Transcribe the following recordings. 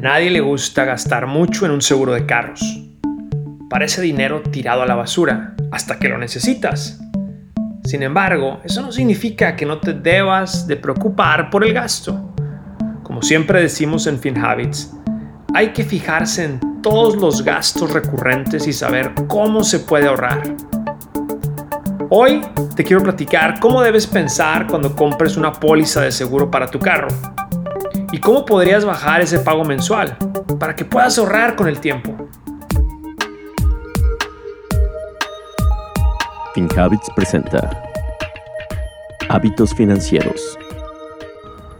Nadie le gusta gastar mucho en un seguro de carros. Parece dinero tirado a la basura hasta que lo necesitas. Sin embargo, eso no significa que no te debas de preocupar por el gasto. Como siempre decimos en FinHabits, hay que fijarse en todos los gastos recurrentes y saber cómo se puede ahorrar. Hoy te quiero platicar cómo debes pensar cuando compres una póliza de seguro para tu carro y cómo podrías bajar ese pago mensual para que puedas ahorrar con el tiempo. FinHabits presenta Hábitos financieros.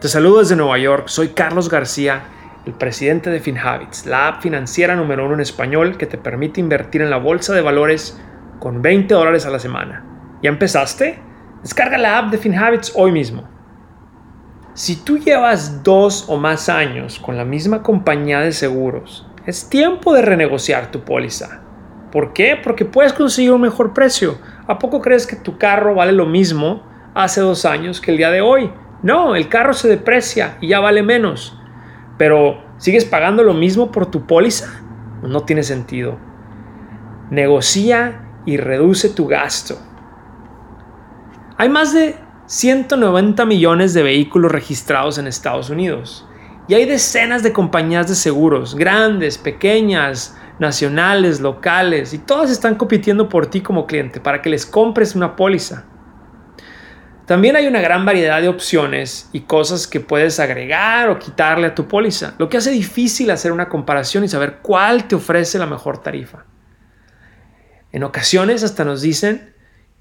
Te saludo desde Nueva York, soy Carlos García, el presidente de FinHabits, la app financiera número uno en español que te permite invertir en la bolsa de valores con 20 dólares a la semana. ¿Ya empezaste? Descarga la app de FinHabits hoy mismo. Si tú llevas dos o más años con la misma compañía de seguros, es tiempo de renegociar tu póliza. ¿Por qué? Porque puedes conseguir un mejor precio. ¿A poco crees que tu carro vale lo mismo hace dos años que el día de hoy? No, el carro se deprecia y ya vale menos. Pero ¿sigues pagando lo mismo por tu póliza? No tiene sentido. Negocia y reduce tu gasto. Hay más de 190 millones de vehículos registrados en Estados Unidos. Y hay decenas de compañías de seguros, grandes, pequeñas, nacionales, locales, y todas están compitiendo por ti como cliente para que les compres una póliza. También hay una gran variedad de opciones y cosas que puedes agregar o quitarle a tu póliza, lo que hace difícil hacer una comparación y saber cuál te ofrece la mejor tarifa. En ocasiones hasta nos dicen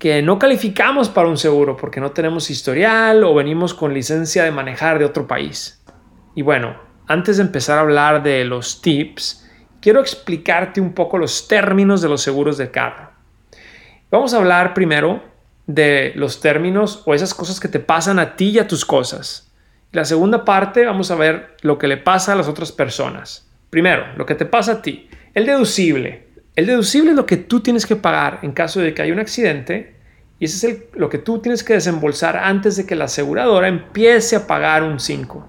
que no calificamos para un seguro porque no tenemos historial o venimos con licencia de manejar de otro país. Y bueno, antes de empezar a hablar de los tips, quiero explicarte un poco los términos de los seguros de carro. Vamos a hablar primero de los términos o esas cosas que te pasan a ti y a tus cosas. La segunda parte vamos a ver lo que le pasa a las otras personas. Primero, lo que te pasa a ti. El deducible. El deducible es lo que tú tienes que pagar en caso de que haya un accidente y ese es lo que tú tienes que desembolsar antes de que la aseguradora empiece a pagar un 5.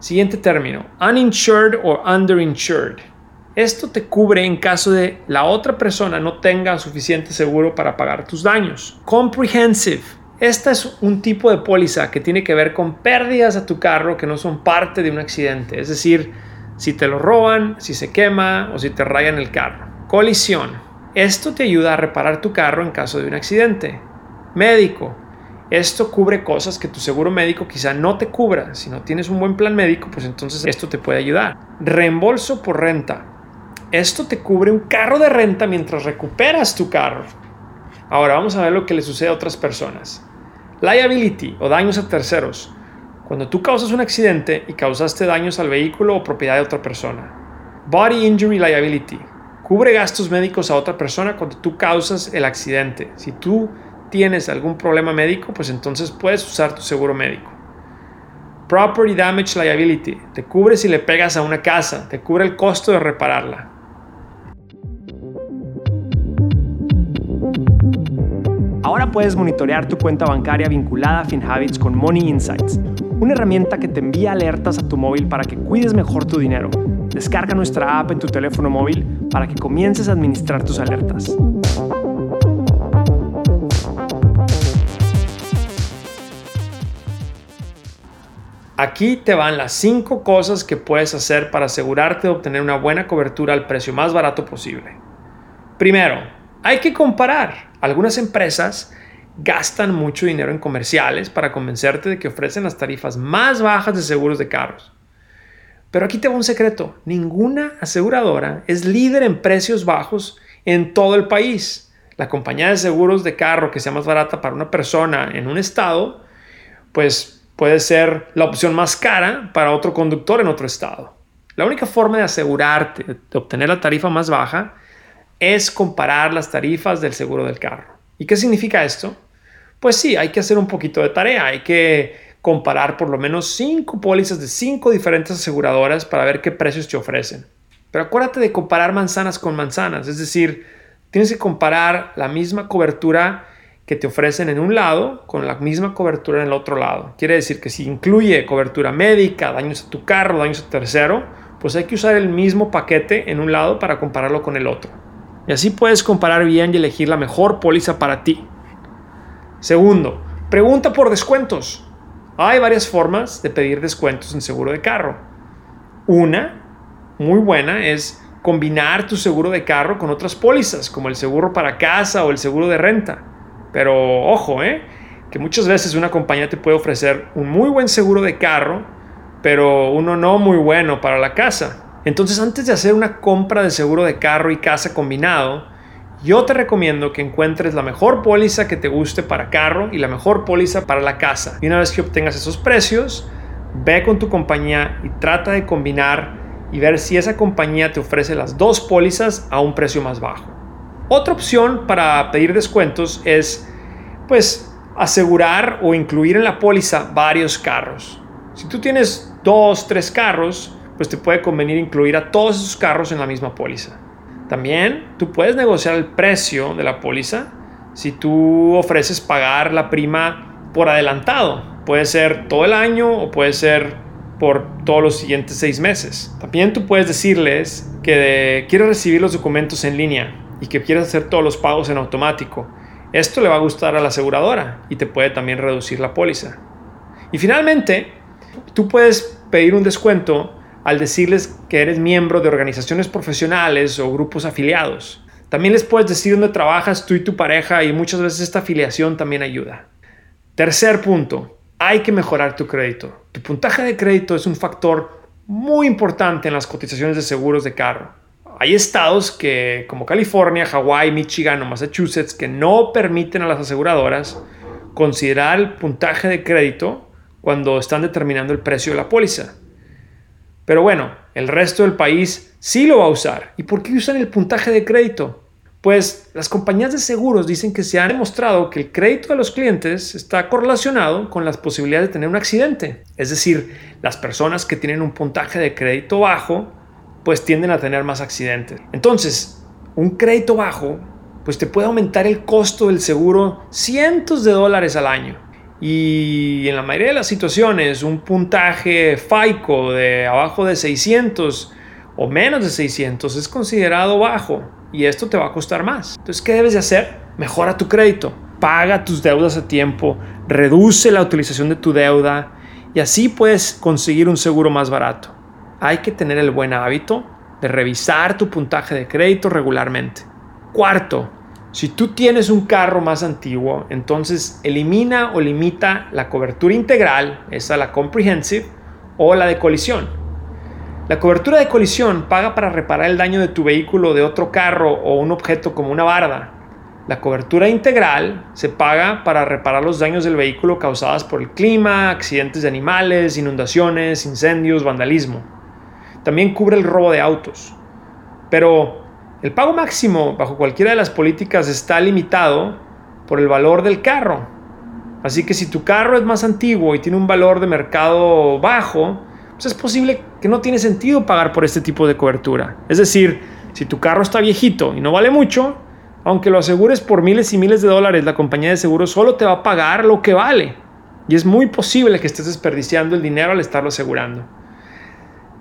Siguiente término, uninsured o underinsured. Esto te cubre en caso de la otra persona no tenga suficiente seguro para pagar tus daños. Comprehensive. Esta es un tipo de póliza que tiene que ver con pérdidas a tu carro que no son parte de un accidente. Es decir, si te lo roban, si se quema o si te rayan el carro. Colisión. Esto te ayuda a reparar tu carro en caso de un accidente. Médico. Esto cubre cosas que tu seguro médico quizá no te cubra. Si no tienes un buen plan médico, pues entonces esto te puede ayudar. Reembolso por renta. Esto te cubre un carro de renta mientras recuperas tu carro. Ahora vamos a ver lo que le sucede a otras personas. Liability o daños a terceros. Cuando tú causas un accidente y causaste daños al vehículo o propiedad de otra persona. Body Injury Liability. Cubre gastos médicos a otra persona cuando tú causas el accidente. Si tú tienes algún problema médico, pues entonces puedes usar tu seguro médico. Property Damage Liability. Te cubre si le pegas a una casa. Te cubre el costo de repararla. Ahora puedes monitorear tu cuenta bancaria vinculada a FinHabits con Money Insights, una herramienta que te envía alertas a tu móvil para que cuides mejor tu dinero. Descarga nuestra app en tu teléfono móvil para que comiences a administrar tus alertas. Aquí te van las 5 cosas que puedes hacer para asegurarte de obtener una buena cobertura al precio más barato posible. Primero, hay que comparar. Algunas empresas gastan mucho dinero en comerciales para convencerte de que ofrecen las tarifas más bajas de seguros de carros. Pero aquí te va un secreto. Ninguna aseguradora es líder en precios bajos en todo el país. La compañía de seguros de carro que sea más barata para una persona en un estado, pues puede ser la opción más cara para otro conductor en otro estado. La única forma de asegurarte de obtener la tarifa más baja es comparar las tarifas del seguro del carro. ¿Y qué significa esto? Pues sí, hay que hacer un poquito de tarea, hay que comparar por lo menos cinco pólizas de cinco diferentes aseguradoras para ver qué precios te ofrecen. Pero acuérdate de comparar manzanas con manzanas, es decir, tienes que comparar la misma cobertura que te ofrecen en un lado con la misma cobertura en el otro lado. Quiere decir que si incluye cobertura médica, daños a tu carro, daños a tercero, pues hay que usar el mismo paquete en un lado para compararlo con el otro. Y así puedes comparar bien y elegir la mejor póliza para ti. Segundo, pregunta por descuentos. Hay varias formas de pedir descuentos en seguro de carro. Una, muy buena, es combinar tu seguro de carro con otras pólizas, como el seguro para casa o el seguro de renta. Pero ojo, ¿eh? que muchas veces una compañía te puede ofrecer un muy buen seguro de carro, pero uno no muy bueno para la casa. Entonces antes de hacer una compra de seguro de carro y casa combinado, yo te recomiendo que encuentres la mejor póliza que te guste para carro y la mejor póliza para la casa. Y una vez que obtengas esos precios, ve con tu compañía y trata de combinar y ver si esa compañía te ofrece las dos pólizas a un precio más bajo. Otra opción para pedir descuentos es, pues, asegurar o incluir en la póliza varios carros. Si tú tienes dos, tres carros, pues te puede convenir incluir a todos esos carros en la misma póliza. También tú puedes negociar el precio de la póliza si tú ofreces pagar la prima por adelantado. Puede ser todo el año o puede ser por todos los siguientes seis meses. También tú puedes decirles que quieres recibir los documentos en línea y que quieres hacer todos los pagos en automático. Esto le va a gustar a la aseguradora y te puede también reducir la póliza. Y finalmente, tú puedes pedir un descuento al decirles que eres miembro de organizaciones profesionales o grupos afiliados. También les puedes decir dónde trabajas tú y tu pareja y muchas veces esta afiliación también ayuda. Tercer punto, hay que mejorar tu crédito. Tu puntaje de crédito es un factor muy importante en las cotizaciones de seguros de carro. Hay estados que, como California, Hawái, Michigan o Massachusetts, que no permiten a las aseguradoras considerar el puntaje de crédito cuando están determinando el precio de la póliza. Pero bueno, el resto del país sí lo va a usar. ¿Y por qué usan el puntaje de crédito? Pues las compañías de seguros dicen que se ha demostrado que el crédito de los clientes está correlacionado con las posibilidades de tener un accidente. Es decir, las personas que tienen un puntaje de crédito bajo, pues tienden a tener más accidentes. Entonces, un crédito bajo, pues te puede aumentar el costo del seguro cientos de dólares al año. Y en la mayoría de las situaciones, un puntaje FICO de abajo de 600 o menos de 600 es considerado bajo y esto te va a costar más. Entonces, ¿qué debes de hacer? Mejora tu crédito, paga tus deudas a tiempo, reduce la utilización de tu deuda y así puedes conseguir un seguro más barato. Hay que tener el buen hábito de revisar tu puntaje de crédito regularmente. Cuarto, si tú tienes un carro más antiguo, entonces elimina o limita la cobertura integral, esa la comprehensive, o la de colisión. La cobertura de colisión paga para reparar el daño de tu vehículo de otro carro o un objeto como una barda. La cobertura integral se paga para reparar los daños del vehículo causados por el clima, accidentes de animales, inundaciones, incendios, vandalismo. También cubre el robo de autos. Pero el pago máximo bajo cualquiera de las políticas está limitado por el valor del carro. Así que si tu carro es más antiguo y tiene un valor de mercado bajo, pues es posible que no tiene sentido pagar por este tipo de cobertura. Es decir, si tu carro está viejito y no vale mucho, aunque lo asegures por miles y miles de dólares, la compañía de seguros solo te va a pagar lo que vale. Y es muy posible que estés desperdiciando el dinero al estarlo asegurando.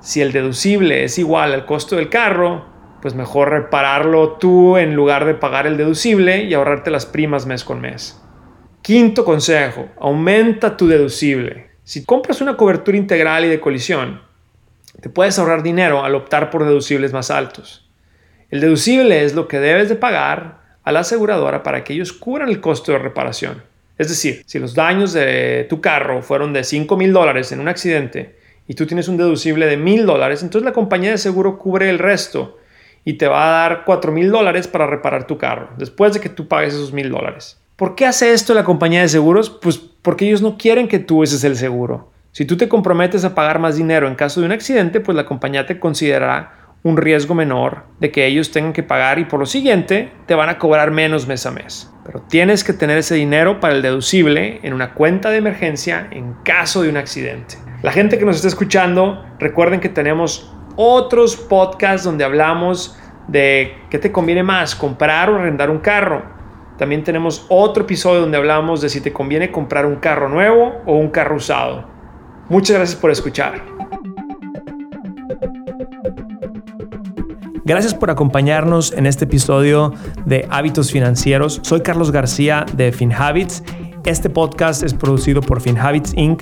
Si el deducible es igual al costo del carro, pues mejor repararlo tú en lugar de pagar el deducible y ahorrarte las primas mes con mes. Quinto consejo, aumenta tu deducible. Si compras una cobertura integral y de colisión, te puedes ahorrar dinero al optar por deducibles más altos. El deducible es lo que debes de pagar a la aseguradora para que ellos cubran el costo de reparación. Es decir, si los daños de tu carro fueron de 5 mil dólares en un accidente y tú tienes un deducible de mil dólares, entonces la compañía de seguro cubre el resto y te va a dar 4 mil dólares para reparar tu carro después de que tú pagues esos mil dólares. ¿Por qué hace esto la compañía de seguros? Pues porque ellos no quieren que tú uses el seguro. Si tú te comprometes a pagar más dinero en caso de un accidente, pues la compañía te considerará un riesgo menor de que ellos tengan que pagar y por lo siguiente te van a cobrar menos mes a mes. Pero tienes que tener ese dinero para el deducible en una cuenta de emergencia en caso de un accidente. La gente que nos está escuchando, recuerden que tenemos otros podcasts donde hablamos de qué te conviene más, comprar o arrendar un carro también tenemos otro episodio donde hablamos de si te conviene comprar un carro nuevo o un carro usado. Muchas gracias por escuchar. Gracias por acompañarnos en este episodio de Hábitos Financieros. Soy Carlos García de FinHabits. Este podcast es producido por FinHabits Inc.,